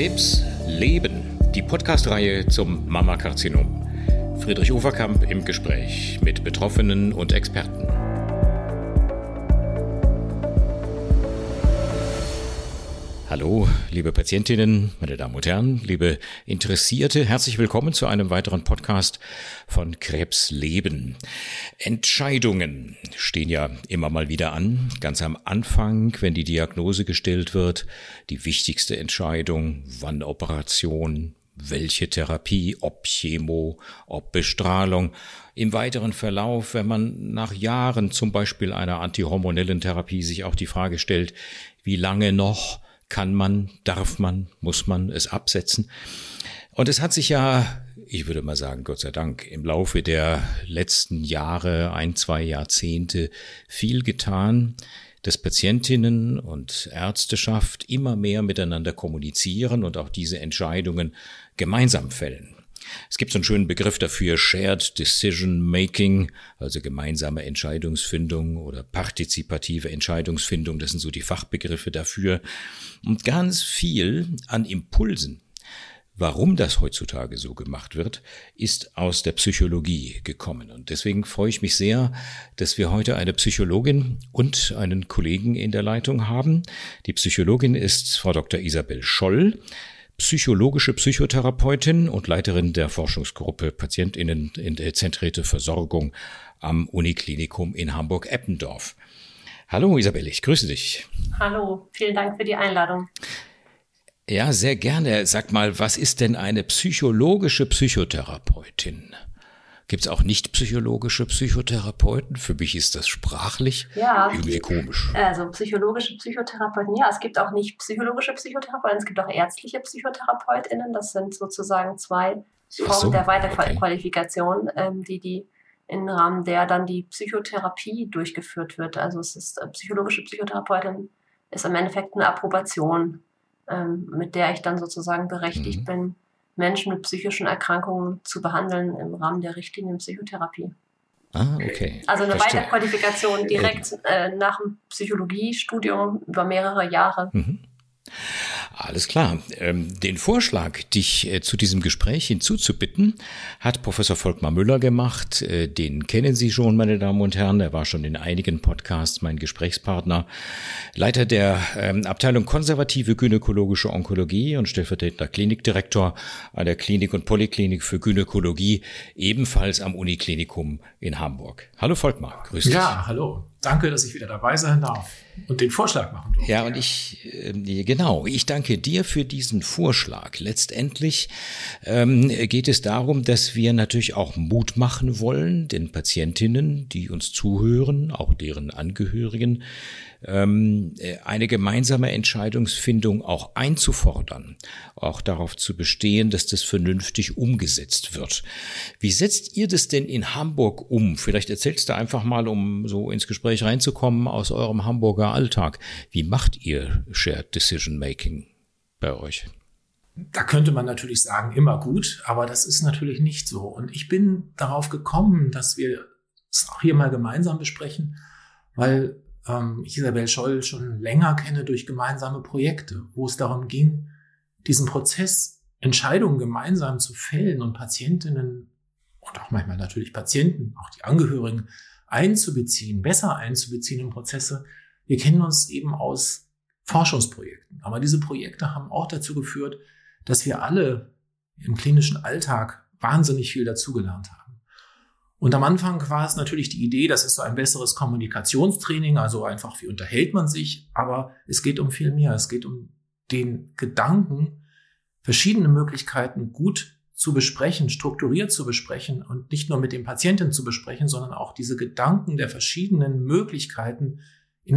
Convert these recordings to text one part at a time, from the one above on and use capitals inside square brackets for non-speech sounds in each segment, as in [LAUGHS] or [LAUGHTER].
Krebs Leben, die Podcast-Reihe zum Mammakarzinom. Friedrich Uferkamp im Gespräch mit Betroffenen und Experten. Hallo, liebe Patientinnen, meine Damen und Herren, liebe Interessierte, herzlich willkommen zu einem weiteren Podcast von Krebs Leben. Entscheidungen stehen ja immer mal wieder an, ganz am Anfang, wenn die Diagnose gestellt wird, die wichtigste Entscheidung, wann Operation, welche Therapie, ob Chemo, ob Bestrahlung. Im weiteren Verlauf, wenn man nach Jahren zum Beispiel einer antihormonellen Therapie sich auch die Frage stellt, wie lange noch, kann man, darf man, muss man es absetzen. Und es hat sich ja, ich würde mal sagen, Gott sei Dank, im Laufe der letzten Jahre, ein, zwei Jahrzehnte viel getan, dass Patientinnen und Ärzteschaft immer mehr miteinander kommunizieren und auch diese Entscheidungen gemeinsam fällen. Es gibt so einen schönen Begriff dafür, Shared Decision Making, also gemeinsame Entscheidungsfindung oder partizipative Entscheidungsfindung, das sind so die Fachbegriffe dafür. Und ganz viel an Impulsen, warum das heutzutage so gemacht wird, ist aus der Psychologie gekommen. Und deswegen freue ich mich sehr, dass wir heute eine Psychologin und einen Kollegen in der Leitung haben. Die Psychologin ist Frau Dr. Isabel Scholl psychologische Psychotherapeutin und Leiterin der Forschungsgruppe Patientinnen in der zentrierte Versorgung am Uniklinikum in Hamburg-Eppendorf. Hallo Isabel, ich grüße dich. Hallo, vielen Dank für die Einladung. Ja, sehr gerne. Sag mal, was ist denn eine psychologische Psychotherapeutin? Gibt es auch nicht psychologische Psychotherapeuten? Für mich ist das sprachlich ja, irgendwie komisch. Also psychologische Psychotherapeuten, ja, es gibt auch nicht psychologische Psychotherapeuten, es gibt auch ärztliche PsychotherapeutInnen. Das sind sozusagen zwei Formen so, der Weiterqualifikation, okay. ähm, die die im Rahmen der dann die Psychotherapie durchgeführt wird. Also es ist äh, psychologische Psychotherapeutin ist im Endeffekt eine Approbation, ähm, mit der ich dann sozusagen berechtigt mhm. bin, Menschen mit psychischen Erkrankungen zu behandeln im Rahmen der Richtlinien Psychotherapie. Ah, okay. Also eine Verstehe. Weiterqualifikation direkt äh, nach dem Psychologiestudium über mehrere Jahre. Mhm. Alles klar. Ähm, den Vorschlag, dich äh, zu diesem Gespräch hinzuzubitten, hat Professor Volkmar Müller gemacht. Äh, den kennen Sie schon, meine Damen und Herren. Er war schon in einigen Podcasts mein Gesprächspartner. Leiter der ähm, Abteilung Konservative Gynäkologische Onkologie und stellvertretender Klinikdirektor an der Klinik und Polyklinik für Gynäkologie, ebenfalls am Uniklinikum in Hamburg. Hallo Volkmar, grüß dich. Ja, hallo. Danke, dass ich wieder dabei sein darf und den Vorschlag machen durfte. Ja, und ich, äh, genau, ich danke dir für diesen Vorschlag. Letztendlich ähm, geht es darum, dass wir natürlich auch Mut machen wollen, den Patientinnen, die uns zuhören, auch deren Angehörigen, ähm, äh, eine gemeinsame Entscheidungsfindung auch einzufordern, auch darauf zu bestehen, dass das vernünftig umgesetzt wird. Wie setzt ihr das denn in Hamburg um? Vielleicht erzählst du einfach mal, um so ins Gespräch reinzukommen, aus eurem Hamburger Alltag. Wie macht ihr Shared Decision Making bei euch? Da könnte man natürlich sagen, immer gut, aber das ist natürlich nicht so. Und ich bin darauf gekommen, dass wir es auch hier mal gemeinsam besprechen, weil ähm, Isabel Scholl schon länger kenne durch gemeinsame Projekte, wo es darum ging, diesen Prozess, Entscheidungen gemeinsam zu fällen und Patientinnen und auch manchmal natürlich Patienten, auch die Angehörigen einzubeziehen, besser einzubeziehen in Prozesse. Wir kennen uns eben aus Forschungsprojekten. Aber diese Projekte haben auch dazu geführt, dass wir alle im klinischen Alltag wahnsinnig viel dazugelernt haben. Und am Anfang war es natürlich die Idee, das ist so ein besseres Kommunikationstraining, also einfach, wie unterhält man sich, aber es geht um viel mehr. Es geht um den Gedanken, verschiedene Möglichkeiten gut zu besprechen, strukturiert zu besprechen und nicht nur mit dem Patienten zu besprechen, sondern auch diese Gedanken der verschiedenen Möglichkeiten in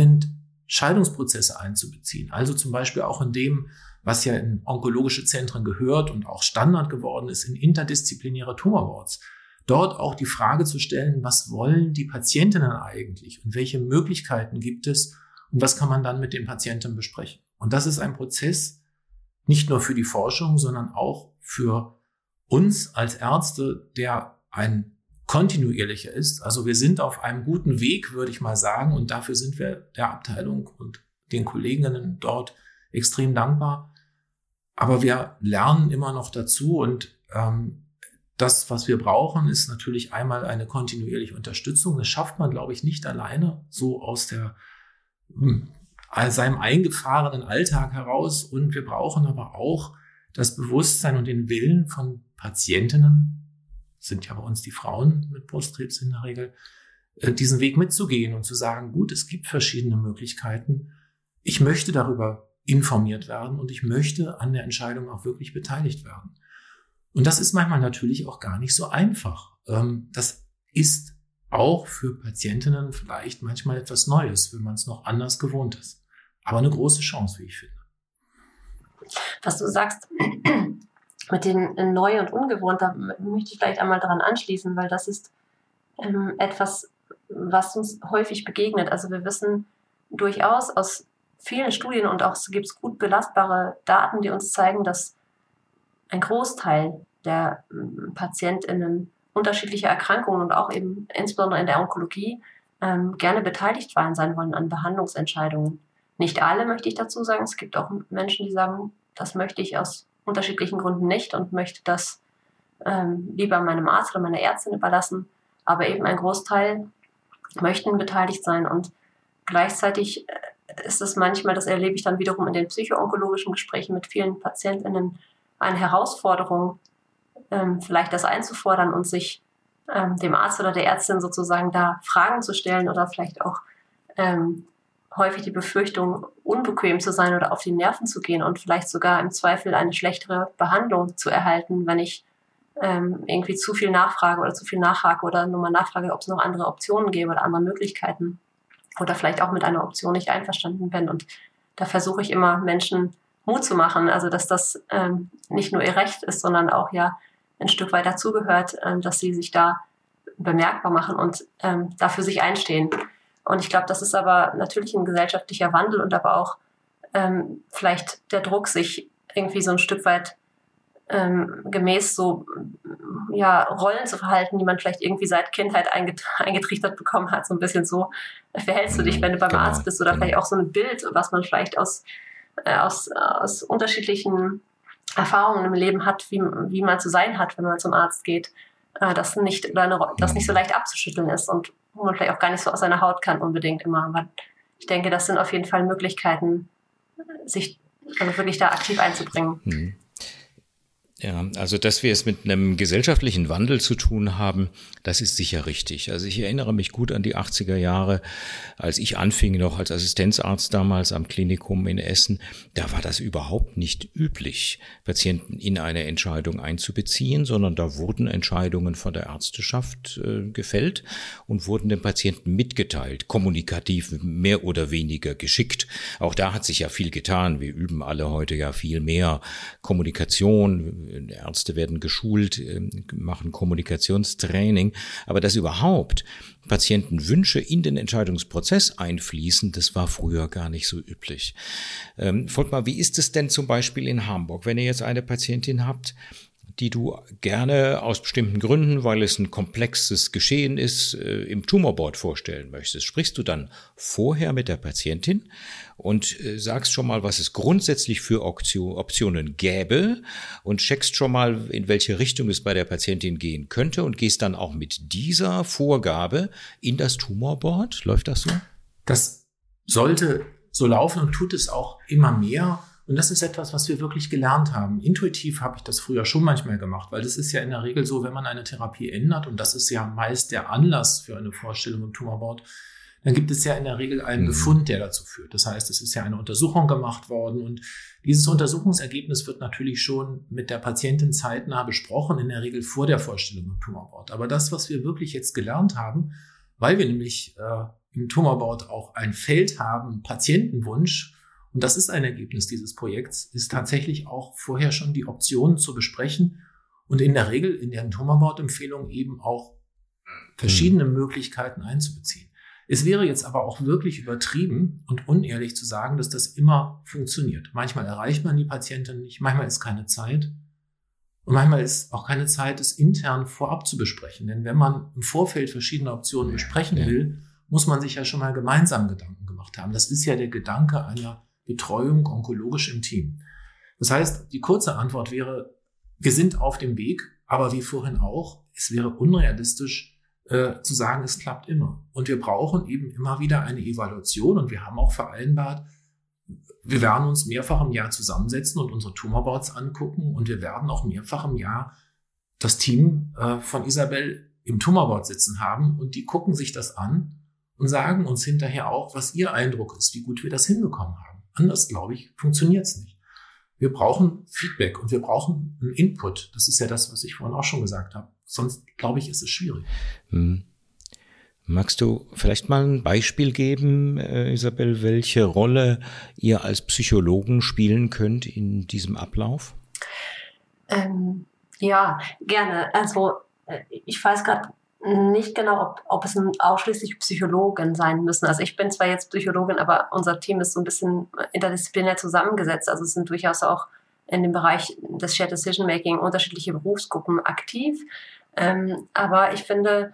Entscheidungsprozesse einzubeziehen. Also zum Beispiel auch in dem, was ja in onkologische Zentren gehört und auch Standard geworden ist, in interdisziplinäre Tumorboards dort auch die Frage zu stellen, was wollen die Patientinnen eigentlich und welche Möglichkeiten gibt es und was kann man dann mit den Patienten besprechen. Und das ist ein Prozess nicht nur für die Forschung, sondern auch für uns als Ärzte, der ein kontinuierlicher ist. Also wir sind auf einem guten Weg, würde ich mal sagen, und dafür sind wir der Abteilung und den Kolleginnen dort extrem dankbar, aber wir lernen immer noch dazu und ähm, das, was wir brauchen, ist natürlich einmal eine kontinuierliche Unterstützung. Das schafft man, glaube ich, nicht alleine, so aus der hm, seinem eingefahrenen Alltag heraus. Und wir brauchen aber auch das Bewusstsein und den Willen von Patientinnen, sind ja bei uns die Frauen mit Brustkrebs in der Regel, äh, diesen Weg mitzugehen und zu sagen, gut, es gibt verschiedene Möglichkeiten. Ich möchte darüber informiert werden und ich möchte an der Entscheidung auch wirklich beteiligt werden. Und das ist manchmal natürlich auch gar nicht so einfach. Ähm, das ist auch für Patientinnen vielleicht manchmal etwas Neues, wenn man es noch anders gewohnt ist. Aber eine große Chance, wie ich finde. Was du sagst [CLEARS THROAT] mit dem Neu und Ungewohnt, da möchte ich vielleicht einmal daran anschließen, weil das ist ähm, etwas, was uns häufig begegnet. Also wir wissen durchaus aus vielen Studien und auch gibt es gut belastbare Daten, die uns zeigen, dass ein Großteil der ähm, PatientInnen unterschiedliche Erkrankungen und auch eben insbesondere in der Onkologie ähm, gerne beteiligt sein wollen an Behandlungsentscheidungen. Nicht alle möchte ich dazu sagen. Es gibt auch Menschen, die sagen, das möchte ich aus unterschiedlichen Gründen nicht und möchte das ähm, lieber meinem Arzt oder meiner Ärztin überlassen. Aber eben ein Großteil möchten beteiligt sein und gleichzeitig äh, ist es manchmal, das erlebe ich dann wiederum in den psychoonkologischen Gesprächen mit vielen PatientInnen, eine Herausforderung, ähm, vielleicht das einzufordern und sich ähm, dem Arzt oder der Ärztin sozusagen da Fragen zu stellen oder vielleicht auch ähm, häufig die Befürchtung, unbequem zu sein oder auf die Nerven zu gehen und vielleicht sogar im Zweifel eine schlechtere Behandlung zu erhalten, wenn ich ähm, irgendwie zu viel nachfrage oder zu viel nachhake oder nur mal nachfrage, ob es noch andere Optionen gäbe oder andere Möglichkeiten oder vielleicht auch mit einer Option nicht einverstanden bin. Und da versuche ich immer Menschen Mut zu machen, also dass das ähm, nicht nur ihr Recht ist, sondern auch ja ein Stück weit dazugehört, ähm, dass sie sich da bemerkbar machen und ähm, dafür sich einstehen. Und ich glaube, das ist aber natürlich ein gesellschaftlicher Wandel und aber auch ähm, vielleicht der Druck, sich irgendwie so ein Stück weit ähm, gemäß so ja, Rollen zu verhalten, die man vielleicht irgendwie seit Kindheit einget eingetrichtert bekommen hat. So ein bisschen so, verhältst du dich, wenn du beim genau, Arzt bist oder genau. vielleicht auch so ein Bild, was man vielleicht aus, äh, aus, aus unterschiedlichen Erfahrungen im Leben hat, wie, wie man zu sein hat, wenn man zum Arzt geht, äh, das nicht eine, das nicht so leicht abzuschütteln ist und wo man vielleicht auch gar nicht so aus seiner Haut kann unbedingt immer. Aber ich denke, das sind auf jeden Fall Möglichkeiten, sich also wirklich da aktiv einzubringen. Mhm. Ja, also dass wir es mit einem gesellschaftlichen Wandel zu tun haben, das ist sicher richtig. Also ich erinnere mich gut an die 80er Jahre, als ich anfing noch als Assistenzarzt damals am Klinikum in Essen. Da war das überhaupt nicht üblich, Patienten in eine Entscheidung einzubeziehen, sondern da wurden Entscheidungen von der Ärzteschaft äh, gefällt und wurden den Patienten mitgeteilt, kommunikativ mehr oder weniger geschickt. Auch da hat sich ja viel getan. Wir üben alle heute ja viel mehr Kommunikation Ärzte werden geschult, ähm, machen Kommunikationstraining, aber dass überhaupt Patientenwünsche in den Entscheidungsprozess einfließen, das war früher gar nicht so üblich. Ähm, Volkmar, wie ist es denn zum Beispiel in Hamburg, wenn ihr jetzt eine Patientin habt, die du gerne aus bestimmten Gründen, weil es ein komplexes Geschehen ist, äh, im Tumorboard vorstellen möchtest. Sprichst du dann vorher mit der Patientin und äh, sagst schon mal, was es grundsätzlich für Optionen gäbe und checkst schon mal, in welche Richtung es bei der Patientin gehen könnte und gehst dann auch mit dieser Vorgabe in das Tumorboard. Läuft das so? Das sollte so laufen und tut es auch immer mehr. Und das ist etwas, was wir wirklich gelernt haben. Intuitiv habe ich das früher schon manchmal gemacht, weil das ist ja in der Regel so, wenn man eine Therapie ändert, und das ist ja meist der Anlass für eine Vorstellung im Tumorboard, dann gibt es ja in der Regel einen mhm. Befund, der dazu führt. Das heißt, es ist ja eine Untersuchung gemacht worden und dieses Untersuchungsergebnis wird natürlich schon mit der Patientin zeitnah besprochen, in der Regel vor der Vorstellung im Tumorboard. Aber das, was wir wirklich jetzt gelernt haben, weil wir nämlich äh, im Tumorboard auch ein Feld haben, Patientenwunsch, und das ist ein Ergebnis dieses Projekts, ist tatsächlich auch vorher schon die Optionen zu besprechen und in der Regel in der Tumorboard-Empfehlung eben auch verschiedene mhm. Möglichkeiten einzubeziehen. Es wäre jetzt aber auch wirklich übertrieben und unehrlich zu sagen, dass das immer funktioniert. Manchmal erreicht man die Patientin nicht, manchmal ist keine Zeit. Und manchmal ist auch keine Zeit, es intern vorab zu besprechen. Denn wenn man im Vorfeld verschiedene Optionen besprechen will, muss man sich ja schon mal gemeinsam Gedanken gemacht haben. Das ist ja der Gedanke einer Betreuung onkologisch im Team. Das heißt, die kurze Antwort wäre, wir sind auf dem Weg, aber wie vorhin auch, es wäre unrealistisch äh, zu sagen, es klappt immer. Und wir brauchen eben immer wieder eine Evaluation und wir haben auch vereinbart, wir werden uns mehrfach im Jahr zusammensetzen und unsere Tumorboards angucken und wir werden auch mehrfach im Jahr das Team äh, von Isabel im Tumorboard sitzen haben und die gucken sich das an und sagen uns hinterher auch, was ihr Eindruck ist, wie gut wir das hinbekommen haben. Anders, glaube ich, funktioniert es nicht. Wir brauchen Feedback und wir brauchen einen Input. Das ist ja das, was ich vorhin auch schon gesagt habe. Sonst, glaube ich, ist es schwierig. Hm. Magst du vielleicht mal ein Beispiel geben, äh, Isabel, welche Rolle ihr als Psychologen spielen könnt in diesem Ablauf? Ähm, ja, gerne. Also äh, ich weiß gerade nicht genau, ob, ob es ausschließlich Psychologen sein müssen. Also ich bin zwar jetzt Psychologin, aber unser Team ist so ein bisschen interdisziplinär zusammengesetzt. Also es sind durchaus auch in dem Bereich des Shared Decision Making unterschiedliche Berufsgruppen aktiv. Ähm, aber ich finde,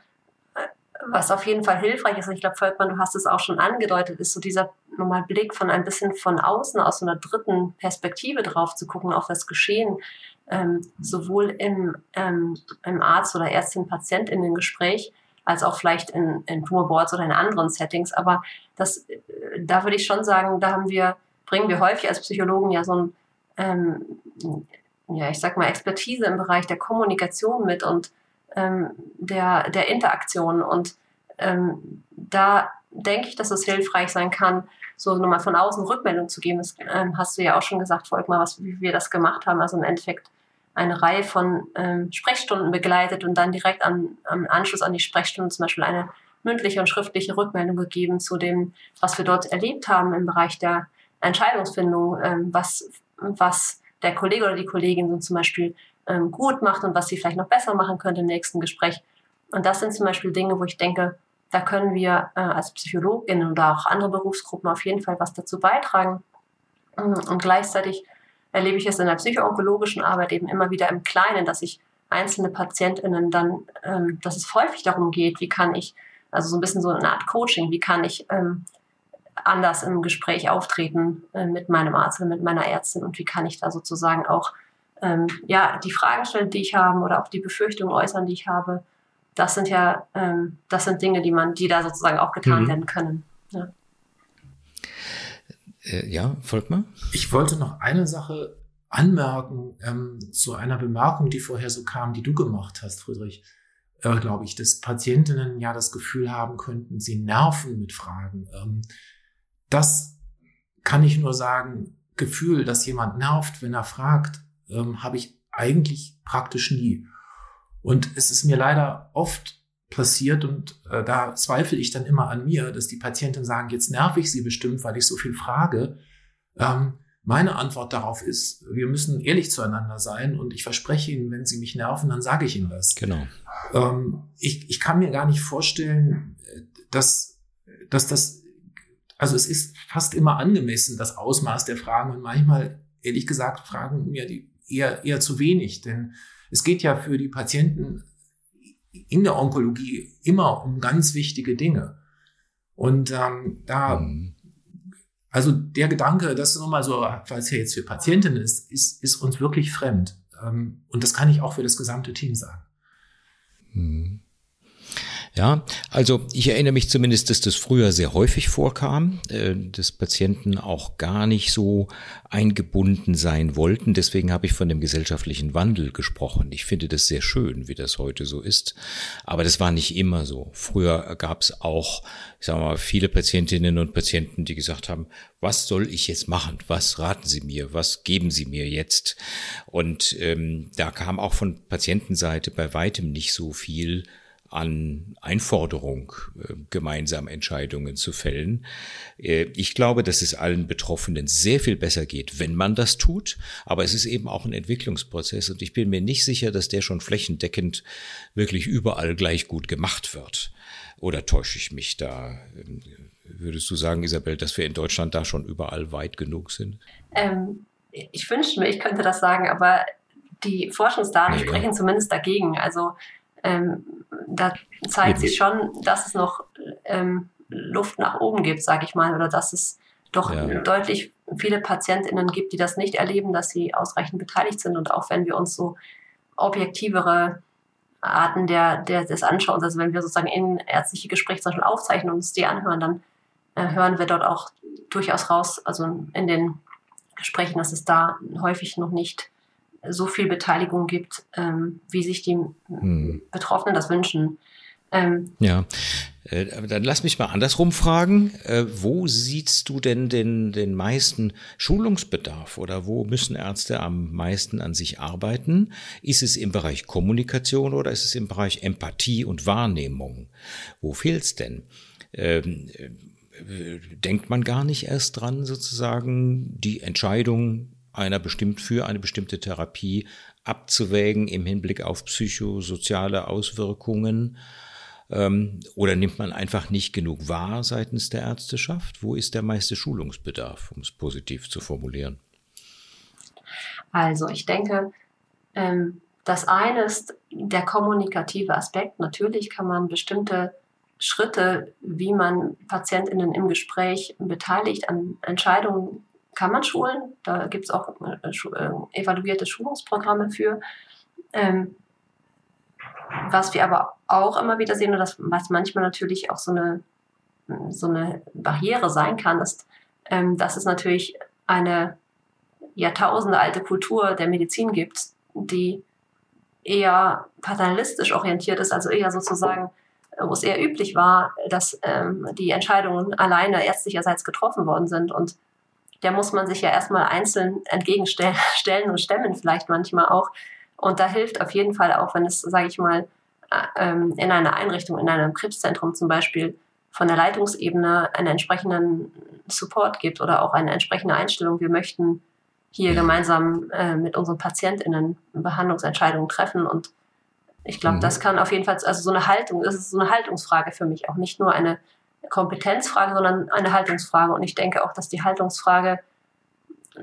was auf jeden Fall hilfreich ist, und ich glaube, Volkmann, du hast es auch schon angedeutet, ist so dieser nochmal Blick von ein bisschen von außen, aus einer dritten Perspektive drauf zu gucken auf das Geschehen, ähm, sowohl im, ähm, im Arzt- oder Ärztin-Patientinnen-Gespräch, als auch vielleicht in, in Tumorboards oder in anderen Settings. Aber das, äh, da würde ich schon sagen, da haben wir, bringen wir häufig als Psychologen ja so ein, ähm, ja, ich sag mal, Expertise im Bereich der Kommunikation mit und ähm, der, der Interaktion. Und ähm, da denke ich, dass es hilfreich sein kann, so nochmal von außen Rückmeldung zu geben. Das ähm, hast du ja auch schon gesagt, Volkmar, was, wie wir das gemacht haben. Also im Endeffekt eine Reihe von ähm, Sprechstunden begleitet und dann direkt am, am Anschluss an die Sprechstunden zum Beispiel eine mündliche und schriftliche Rückmeldung gegeben zu dem, was wir dort erlebt haben im Bereich der Entscheidungsfindung, ähm, was, was der Kollege oder die Kollegin so zum Beispiel ähm, gut macht und was sie vielleicht noch besser machen könnte im nächsten Gespräch. Und das sind zum Beispiel Dinge, wo ich denke, da können wir äh, als Psychologinnen oder auch andere Berufsgruppen auf jeden Fall was dazu beitragen. Und gleichzeitig erlebe ich es in der psychoonkologischen Arbeit eben immer wieder im Kleinen, dass ich einzelne PatientInnen dann, ähm, dass es häufig darum geht, wie kann ich, also so ein bisschen so eine Art Coaching, wie kann ich ähm, anders im Gespräch auftreten äh, mit meinem Arzt oder mit meiner Ärztin und wie kann ich da sozusagen auch ähm, ja, die Fragen stellen, die ich habe oder auch die Befürchtungen äußern, die ich habe. Das sind ja, ähm, das sind Dinge, die man, die da sozusagen auch getan mhm. werden können. Ja. Äh, ja, Volkmar? Ich wollte noch eine Sache anmerken ähm, zu einer Bemerkung, die vorher so kam, die du gemacht hast, Friedrich. Äh, Glaube ich, dass Patientinnen ja das Gefühl haben könnten, sie nerven mit Fragen. Ähm, das kann ich nur sagen, Gefühl, dass jemand nervt, wenn er fragt, ähm, habe ich eigentlich praktisch nie. Und es ist mir leider oft passiert und äh, da zweifle ich dann immer an mir, dass die Patienten sagen, jetzt nerv ich sie bestimmt, weil ich so viel frage. Ähm, meine Antwort darauf ist, wir müssen ehrlich zueinander sein und ich verspreche Ihnen, wenn Sie mich nerven, dann sage ich Ihnen das. Genau. Ähm, ich, ich kann mir gar nicht vorstellen, dass, dass das, also es ist fast immer angemessen, das Ausmaß der Fragen und manchmal, ehrlich gesagt, fragen mir die eher, eher zu wenig, denn es geht ja für die Patienten in der Onkologie immer um ganz wichtige Dinge. Und ähm, da, mhm. also der Gedanke, das nur mal so, falls er jetzt für Patientinnen ist, ist, ist uns wirklich fremd. Ähm, und das kann ich auch für das gesamte Team sagen. Mhm. Ja, also ich erinnere mich zumindest, dass das früher sehr häufig vorkam, äh, dass Patienten auch gar nicht so eingebunden sein wollten. Deswegen habe ich von dem gesellschaftlichen Wandel gesprochen. Ich finde das sehr schön, wie das heute so ist. Aber das war nicht immer so. Früher gab es auch, ich sage mal, viele Patientinnen und Patienten, die gesagt haben, was soll ich jetzt machen? Was raten Sie mir? Was geben Sie mir jetzt? Und ähm, da kam auch von Patientenseite bei weitem nicht so viel an Einforderung, äh, gemeinsam Entscheidungen zu fällen. Äh, ich glaube, dass es allen Betroffenen sehr viel besser geht, wenn man das tut. Aber es ist eben auch ein Entwicklungsprozess und ich bin mir nicht sicher, dass der schon flächendeckend wirklich überall gleich gut gemacht wird. Oder täusche ich mich da? Ähm, würdest du sagen, Isabel, dass wir in Deutschland da schon überall weit genug sind? Ähm, ich wünschte mir, ich könnte das sagen, aber die Forschungsdaten ja, sprechen zumindest dagegen. Also ähm, da zeigt sich schon, dass es noch ähm, Luft nach oben gibt, sage ich mal, oder dass es doch ja. deutlich viele PatientInnen gibt, die das nicht erleben, dass sie ausreichend beteiligt sind. Und auch wenn wir uns so objektivere Arten der, der, des Anschauens, also wenn wir sozusagen in ärztliche Gespräche zum Beispiel aufzeichnen und uns die anhören, dann äh, hören wir dort auch durchaus raus, also in den Gesprächen, dass es da häufig noch nicht so viel Beteiligung gibt, ähm, wie sich die hm. Betroffenen das wünschen. Ähm, ja, äh, dann lass mich mal andersrum fragen. Äh, wo siehst du denn den, den meisten Schulungsbedarf oder wo müssen Ärzte am meisten an sich arbeiten? Ist es im Bereich Kommunikation oder ist es im Bereich Empathie und Wahrnehmung? Wo fehlt's denn? Ähm, äh, denkt man gar nicht erst dran, sozusagen die Entscheidung einer bestimmt für eine bestimmte Therapie abzuwägen im Hinblick auf psychosoziale Auswirkungen? Ähm, oder nimmt man einfach nicht genug wahr seitens der Ärzteschaft? Wo ist der meiste Schulungsbedarf, um es positiv zu formulieren? Also ich denke, ähm, das eine ist der kommunikative Aspekt. Natürlich kann man bestimmte Schritte, wie man PatientInnen im Gespräch beteiligt an Entscheidungen, kann man schulen. Da gibt es auch äh, äh, evaluierte Schulungsprogramme für. Ähm, was wir aber auch immer wieder sehen und das, was manchmal natürlich auch so eine, so eine Barriere sein kann, ist, ähm, dass es natürlich eine Jahrtausende alte Kultur der Medizin gibt, die eher paternalistisch orientiert ist, also eher sozusagen, wo es eher üblich war, dass ähm, die Entscheidungen alleine ärztlicherseits getroffen worden sind. Und der muss man sich ja erstmal einzeln entgegenstellen [LAUGHS] und stemmen, vielleicht manchmal auch. Und da hilft auf jeden Fall auch, wenn es, sage ich mal, äh, ähm, in einer Einrichtung, in einem Krebszentrum zum Beispiel, von der Leitungsebene einen entsprechenden Support gibt oder auch eine entsprechende Einstellung. Wir möchten hier gemeinsam äh, mit unseren PatientInnen Behandlungsentscheidungen treffen und ich glaube, mhm. das kann auf jeden Fall, also so eine Haltung, ist so eine Haltungsfrage für mich, auch nicht nur eine Kompetenzfrage, sondern eine Haltungsfrage. Und ich denke auch, dass die Haltungsfrage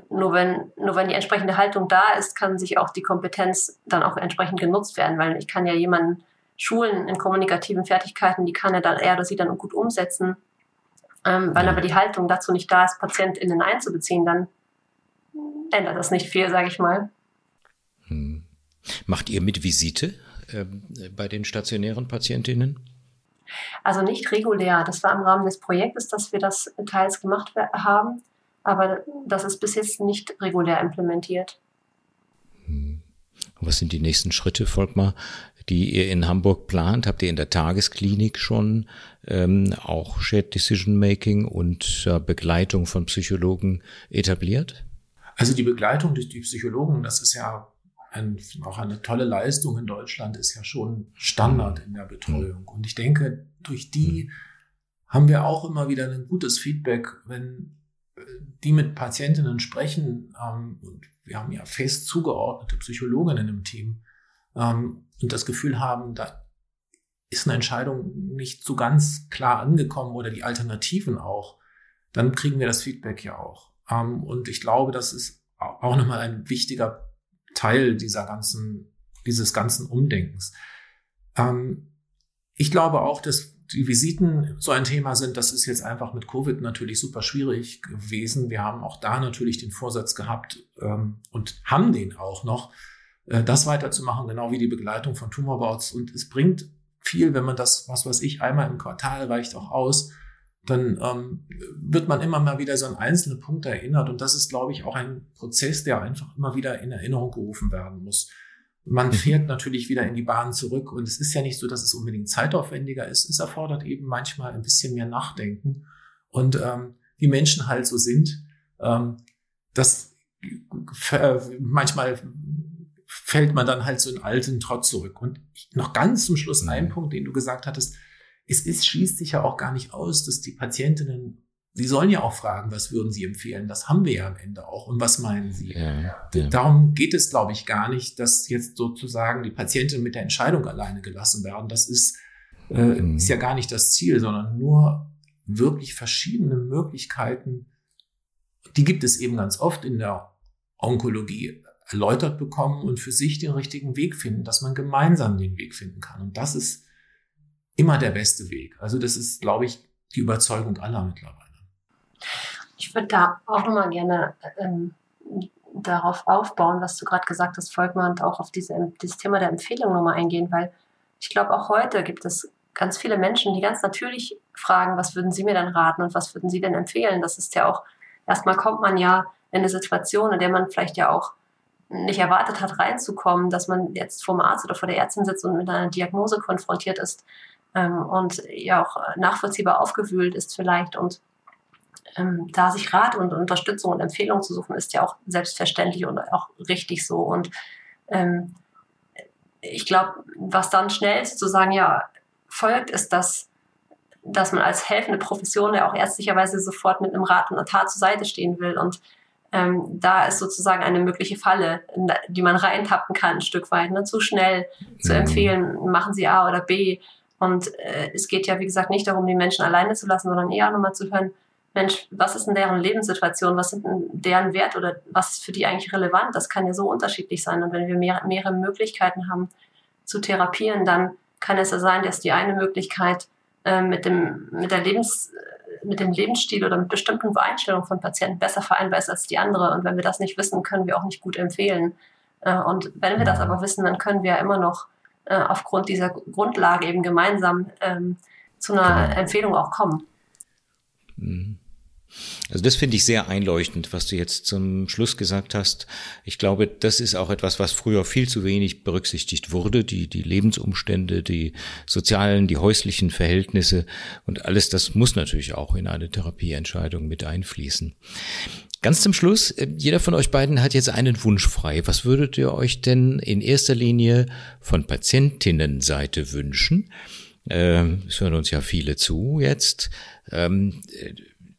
nur wenn, nur wenn die entsprechende Haltung da ist, kann sich auch die Kompetenz dann auch entsprechend genutzt werden, weil ich kann ja jemanden schulen in kommunikativen Fertigkeiten, die kann er dann, er oder sie dann gut umsetzen. Ähm, wenn aber die Haltung dazu nicht da ist, PatientInnen einzubeziehen, dann ändert das nicht viel, sage ich mal. Hm. Macht ihr mit Visite äh, bei den stationären PatientInnen? Also nicht regulär. Das war im Rahmen des Projektes, dass wir das teils gemacht haben aber das ist bis jetzt nicht regulär implementiert. Hm. Was sind die nächsten Schritte, Volkmar, die ihr in Hamburg plant? Habt ihr in der Tagesklinik schon ähm, auch Shared Decision Making und äh, Begleitung von Psychologen etabliert? Also die Begleitung durch die Psychologen, das ist ja ein, auch eine tolle Leistung in Deutschland, ist ja schon Standard in der Betreuung. Und ich denke, durch die haben wir auch immer wieder ein gutes Feedback, wenn die mit Patientinnen sprechen, ähm, und wir haben ja fest zugeordnete Psychologinnen im Team, ähm, und das Gefühl haben, da ist eine Entscheidung nicht so ganz klar angekommen oder die Alternativen auch, dann kriegen wir das Feedback ja auch. Ähm, und ich glaube, das ist auch nochmal ein wichtiger Teil dieser ganzen, dieses ganzen Umdenkens. Ähm, ich glaube auch, dass die Visiten so ein Thema sind, das ist jetzt einfach mit Covid natürlich super schwierig gewesen. Wir haben auch da natürlich den Vorsatz gehabt ähm, und haben den auch noch, äh, das weiterzumachen, genau wie die Begleitung von Tumorbouts. Und es bringt viel, wenn man das, was weiß ich, einmal im Quartal reicht auch aus, dann ähm, wird man immer mal wieder so an einzelne Punkte erinnert. Und das ist, glaube ich, auch ein Prozess, der einfach immer wieder in Erinnerung gerufen werden muss. Man mhm. fährt natürlich wieder in die Bahn zurück und es ist ja nicht so, dass es unbedingt zeitaufwendiger ist. Es erfordert eben manchmal ein bisschen mehr Nachdenken und ähm, wie Menschen halt so sind, ähm, das äh, manchmal fällt man dann halt so in alten Trott zurück. Und noch ganz zum Schluss ein mhm. Punkt, den du gesagt hattest. Es ist, schließt sich ja auch gar nicht aus, dass die Patientinnen Sie sollen ja auch fragen, was würden Sie empfehlen? Das haben wir ja am Ende auch. Und was meinen Sie? Ja, ja. Darum geht es, glaube ich, gar nicht, dass jetzt sozusagen die Patienten mit der Entscheidung alleine gelassen werden. Das ist, äh, mhm. ist ja gar nicht das Ziel, sondern nur wirklich verschiedene Möglichkeiten. Die gibt es eben ganz oft in der Onkologie erläutert bekommen und für sich den richtigen Weg finden, dass man gemeinsam den Weg finden kann. Und das ist immer der beste Weg. Also das ist, glaube ich, die Überzeugung aller mittlerweile. Ich würde da auch nochmal gerne ähm, darauf aufbauen, was du gerade gesagt hast, Volkmar, und auch auf diese, dieses Thema der Empfehlung nochmal eingehen, weil ich glaube, auch heute gibt es ganz viele Menschen, die ganz natürlich fragen, was würden Sie mir denn raten und was würden Sie denn empfehlen? Das ist ja auch, erstmal kommt man ja in eine Situation, in der man vielleicht ja auch nicht erwartet hat, reinzukommen, dass man jetzt vor dem Arzt oder vor der Ärztin sitzt und mit einer Diagnose konfrontiert ist ähm, und ja auch nachvollziehbar aufgewühlt ist vielleicht und ähm, da sich Rat und Unterstützung und Empfehlung zu suchen, ist ja auch selbstverständlich und auch richtig so. Und ähm, ich glaube, was dann schnell zu sagen, ja, folgt, ist, dass, dass man als helfende Profession ja auch ärztlicherweise sofort mit einem Rat und einer Tat zur Seite stehen will. Und ähm, da ist sozusagen eine mögliche Falle, die man reintappen kann, ein Stück weit. Ne? Zu schnell zu mhm. empfehlen, machen Sie A oder B. Und äh, es geht ja, wie gesagt, nicht darum, die Menschen alleine zu lassen, sondern eher nochmal zu hören, Mensch, was ist denn deren Lebenssituation, was sind denn deren Wert oder was ist für die eigentlich relevant? Das kann ja so unterschiedlich sein. Und wenn wir mehr, mehrere Möglichkeiten haben zu therapieren, dann kann es ja sein, dass die eine Möglichkeit äh, mit, dem, mit, der Lebens, mit dem Lebensstil oder mit bestimmten Einstellungen von Patienten besser vereinbar ist als die andere. Und wenn wir das nicht wissen, können wir auch nicht gut empfehlen. Äh, und wenn wir das aber wissen, dann können wir ja immer noch äh, aufgrund dieser Grundlage eben gemeinsam ähm, zu einer. Empfehlung auch kommen. Mhm. Also das finde ich sehr einleuchtend, was du jetzt zum Schluss gesagt hast. Ich glaube, das ist auch etwas, was früher viel zu wenig berücksichtigt wurde. Die, die Lebensumstände, die sozialen, die häuslichen Verhältnisse und alles das muss natürlich auch in eine Therapieentscheidung mit einfließen. Ganz zum Schluss, äh, jeder von euch beiden hat jetzt einen Wunsch frei. Was würdet ihr euch denn in erster Linie von Patientinnenseite wünschen? Ähm, es hören uns ja viele zu jetzt. Ähm,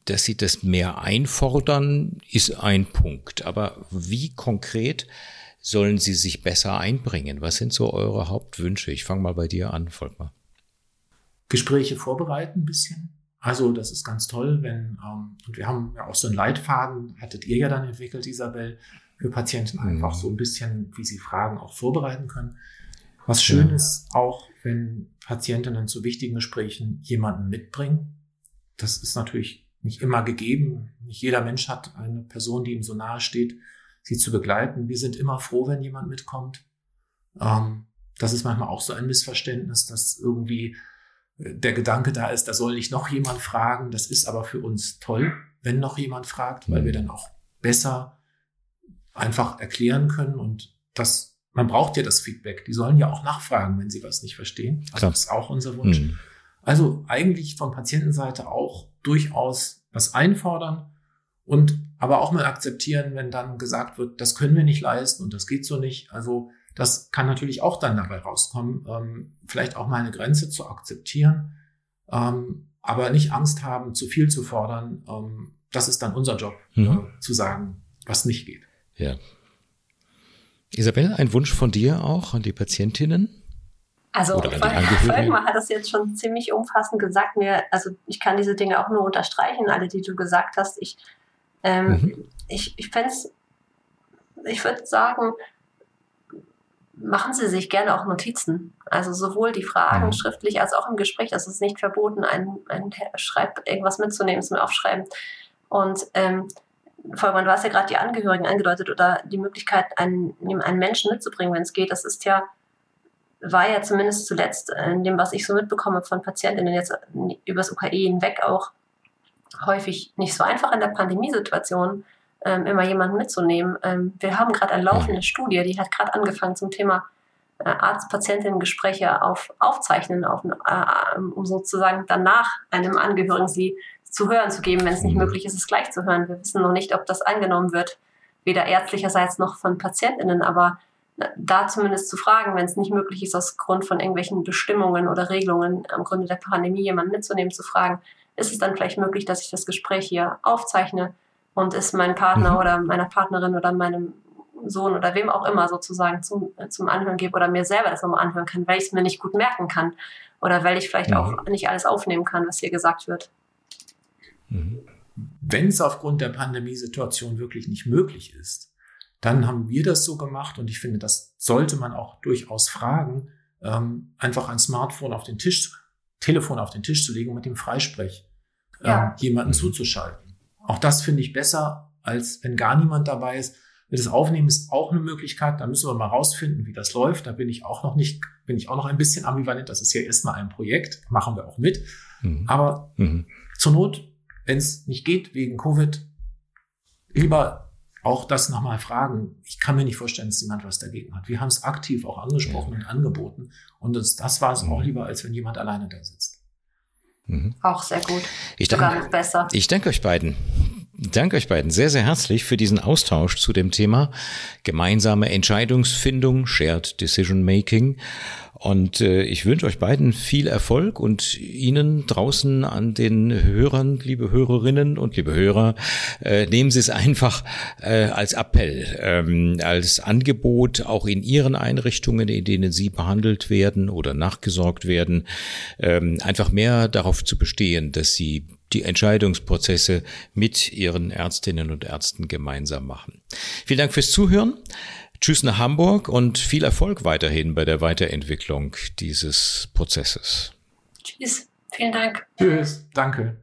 dass sie das mehr einfordern, ist ein Punkt. Aber wie konkret sollen sie sich besser einbringen? Was sind so eure Hauptwünsche? Ich fange mal bei dir an, Volkmar. Gespräche vorbereiten ein bisschen. Also das ist ganz toll, wenn, ähm, und wir haben ja auch so einen Leitfaden, hattet ihr ja dann entwickelt, Isabel, für Patienten einfach mhm. so ein bisschen, wie sie Fragen auch vorbereiten können. Was schön ja. ist auch, wenn Patientinnen zu wichtigen Gesprächen jemanden mitbringen. Das ist natürlich nicht immer gegeben. Nicht jeder Mensch hat eine Person, die ihm so nahe steht, sie zu begleiten. Wir sind immer froh, wenn jemand mitkommt. Ähm, das ist manchmal auch so ein Missverständnis, dass irgendwie äh, der Gedanke da ist, da soll nicht noch jemand fragen. Das ist aber für uns toll, wenn noch jemand fragt, weil wir dann auch besser einfach erklären können und das man braucht ja das Feedback. Die sollen ja auch nachfragen, wenn sie was nicht verstehen. Also Klar. das ist auch unser Wunsch. Mhm. Also eigentlich von Patientenseite auch durchaus was einfordern und aber auch mal akzeptieren, wenn dann gesagt wird, das können wir nicht leisten und das geht so nicht. Also das kann natürlich auch dann dabei rauskommen, ähm, vielleicht auch mal eine Grenze zu akzeptieren, ähm, aber nicht Angst haben, zu viel zu fordern. Ähm, das ist dann unser Job, mhm. äh, zu sagen, was nicht geht. Ja. Isabel, ein Wunsch von dir auch an die Patientinnen? Also Volkmar hat das jetzt schon ziemlich umfassend gesagt. Mir, also ich kann diese Dinge auch nur unterstreichen, alle, die du gesagt hast. Ich, ähm, mhm. ich, ich fände ich würde sagen, machen Sie sich gerne auch Notizen. Also sowohl die Fragen mhm. schriftlich als auch im Gespräch. Das ist nicht verboten, ein, ein Schreib irgendwas mitzunehmen, es mir aufschreiben. Und ähm, Vollmann, du hast ja gerade die Angehörigen angedeutet oder die Möglichkeit, einen, einen Menschen mitzubringen, wenn es geht. Das ist ja war ja zumindest zuletzt in dem, was ich so mitbekomme von Patientinnen jetzt übers UKE hinweg auch häufig nicht so einfach in der Pandemiesituation, ähm, immer jemanden mitzunehmen. Ähm, wir haben gerade eine laufende Studie, die hat gerade angefangen zum Thema äh, Arzt-Patientinnen-Gespräche auf, aufzeichnen, auf, äh, um sozusagen danach einem Angehörigen sie zu hören zu geben, wenn es nicht mhm. möglich ist, es gleich zu hören. Wir wissen noch nicht, ob das angenommen wird, weder ärztlicherseits noch von PatientInnen, aber da zumindest zu fragen, wenn es nicht möglich ist, aus Grund von irgendwelchen Bestimmungen oder Regelungen am Grunde der Pandemie jemanden mitzunehmen, zu fragen, ist es dann vielleicht möglich, dass ich das Gespräch hier aufzeichne und ist mein Partner mhm. oder meiner Partnerin oder meinem Sohn oder wem auch immer sozusagen zum, zum Anhören gebe oder mir selber das nochmal anhören kann, weil ich es mir nicht gut merken kann oder weil ich vielleicht mhm. auch nicht alles aufnehmen kann, was hier gesagt wird. Mhm. Wenn es aufgrund der Pandemiesituation wirklich nicht möglich ist, dann haben wir das so gemacht und ich finde, das sollte man auch durchaus fragen, ähm, einfach ein Smartphone auf den Tisch, Telefon auf den Tisch zu legen und mit dem Freisprech ähm, ja. jemanden mhm. zuzuschalten. Auch das finde ich besser, als wenn gar niemand dabei ist. Das Aufnehmen ist auch eine Möglichkeit. Da müssen wir mal rausfinden, wie das läuft. Da bin ich auch noch nicht, bin ich auch noch ein bisschen ambivalent. Das ist ja erstmal ein Projekt. Machen wir auch mit. Mhm. Aber mhm. zur Not, wenn es nicht geht wegen Covid, lieber auch das nochmal fragen. Ich kann mir nicht vorstellen, dass jemand was dagegen hat. Wir haben es aktiv auch angesprochen ja. und angeboten. Und das, das war es mhm. auch lieber, als wenn jemand alleine da sitzt. Mhm. Auch sehr gut. Ich Sogar danke, noch besser. Ich danke euch beiden. Danke euch beiden sehr, sehr herzlich für diesen Austausch zu dem Thema gemeinsame Entscheidungsfindung, Shared Decision Making. Und äh, ich wünsche euch beiden viel Erfolg und Ihnen draußen an den Hörern, liebe Hörerinnen und liebe Hörer, äh, nehmen Sie es einfach äh, als Appell, ähm, als Angebot auch in Ihren Einrichtungen, in denen Sie behandelt werden oder nachgesorgt werden, ähm, einfach mehr darauf zu bestehen, dass Sie die Entscheidungsprozesse mit Ihren Ärztinnen und Ärzten gemeinsam machen. Vielen Dank fürs Zuhören. Tschüss nach Hamburg und viel Erfolg weiterhin bei der Weiterentwicklung dieses Prozesses. Tschüss, vielen Dank. Tschüss, danke.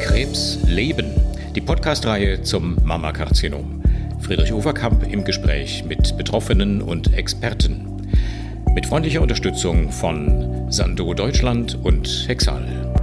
Krebs leben. Die Podcastreihe zum Mammakarzinom. Friedrich Overkamp im Gespräch mit Betroffenen und Experten. Mit freundlicher Unterstützung von Sando Deutschland und Hexal.